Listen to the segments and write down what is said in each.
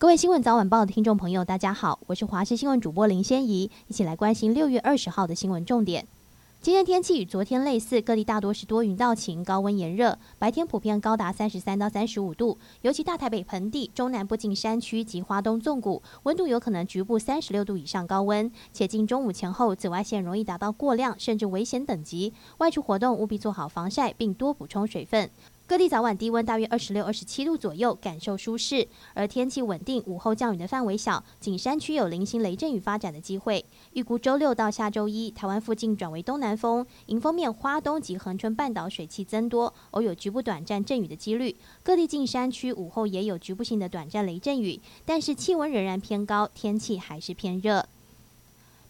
各位新闻早晚报的听众朋友，大家好，我是华视新闻主播林仙怡，一起来关心六月二十号的新闻重点。今天天气与昨天类似，各地大多是多云到晴，高温炎热，白天普遍高达三十三到三十五度，尤其大台北盆地、中南部近山区及花东纵谷，温度有可能局部三十六度以上高温，且近中午前后紫外线容易达到过量甚至危险等级，外出活动务必做好防晒，并多补充水分。各地早晚低温大约二十六、二十七度左右，感受舒适。而天气稳定，午后降雨的范围小，仅山区有零星雷阵雨发展的机会。预估周六到下周一，台湾附近转为东南风，迎风面花东及恒春半岛水汽增多，偶有局部短暂阵雨的几率。各地近山区午后也有局部性的短暂雷阵雨，但是气温仍然偏高，天气还是偏热。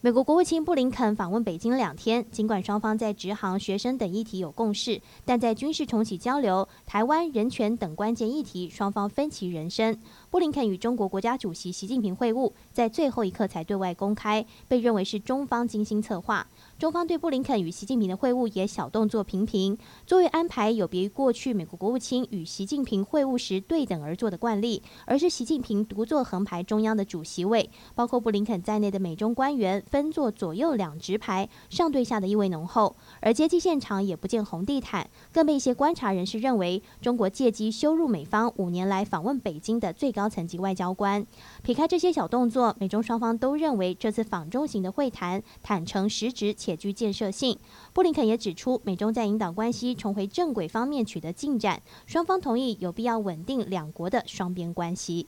美国国务卿布林肯访问北京两天，尽管双方在职航、学生等议题有共识，但在军事重启交流、台湾人权等关键议题，双方分歧仍深。布林肯与中国国家主席习近平会晤，在最后一刻才对外公开，被认为是中方精心策划。中方对布林肯与习近平的会晤也小动作频频，座位安排有别于过去美国国务卿与习近平会晤时对等而坐的惯例，而是习近平独坐横排中央的主席位，包括布林肯在内的美中官员分坐左右两直排，上对下的意味浓厚。而接机现场也不见红地毯，更被一些观察人士认为，中国借机羞辱美方五年来访问北京的最高。高层级外交官，撇开这些小动作，美中双方都认为这次访中型的会谈坦诚实质且具建设性。布林肯也指出，美中在引导关系重回正轨方面取得进展，双方同意有必要稳定两国的双边关系。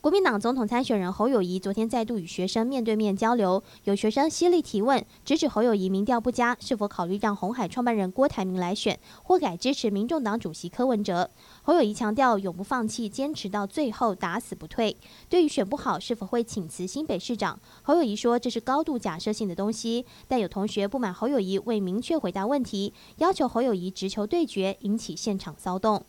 国民党总统参选人侯友谊昨天再度与学生面对面交流，有学生犀利提问，直指侯友谊民调不佳，是否考虑让红海创办人郭台铭来选，或改支持民众党主席柯文哲？侯友谊强调永不放弃，坚持到最后，打死不退。对于选不好是否会请辞新北市长，侯友谊说这是高度假设性的东西。但有同学不满侯友谊未明确回答问题，要求侯友谊直球对决，引起现场骚动。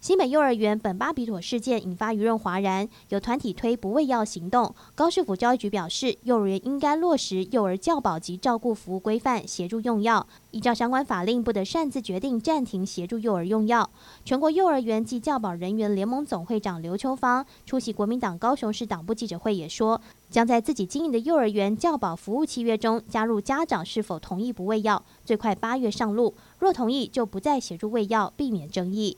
新北幼儿园本巴比妥事件引发舆论哗然，有团体推不喂药行动。高市府教育局表示，幼儿园应该落实幼儿教保及照顾服务规范，协助用药。依照相关法令，不得擅自决定暂停协助幼儿用药。全国幼儿园及教保人员联盟总会长刘秋芳出席国民党高雄市党部记者会也说，将在自己经营的幼儿园教保服务契约中加入家长是否同意不喂药，最快八月上路。若同意，就不再协助喂药，避免争议。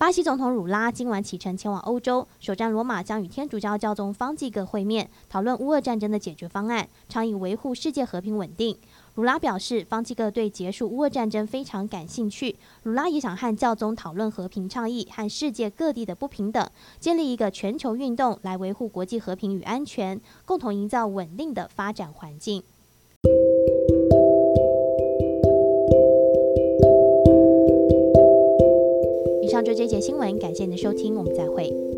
巴西总统鲁拉今晚启程前往欧洲，首站罗马将与天主教教宗方济各会面，讨论乌俄战争的解决方案，倡议维护世界和平稳定。鲁拉表示，方济各对结束乌俄战争非常感兴趣。鲁拉也想和教宗讨论和平倡议和世界各地的不平等，建立一个全球运动来维护国际和平与安全，共同营造稳定的发展环境。上就这节新闻，感谢您的收听，我们再会。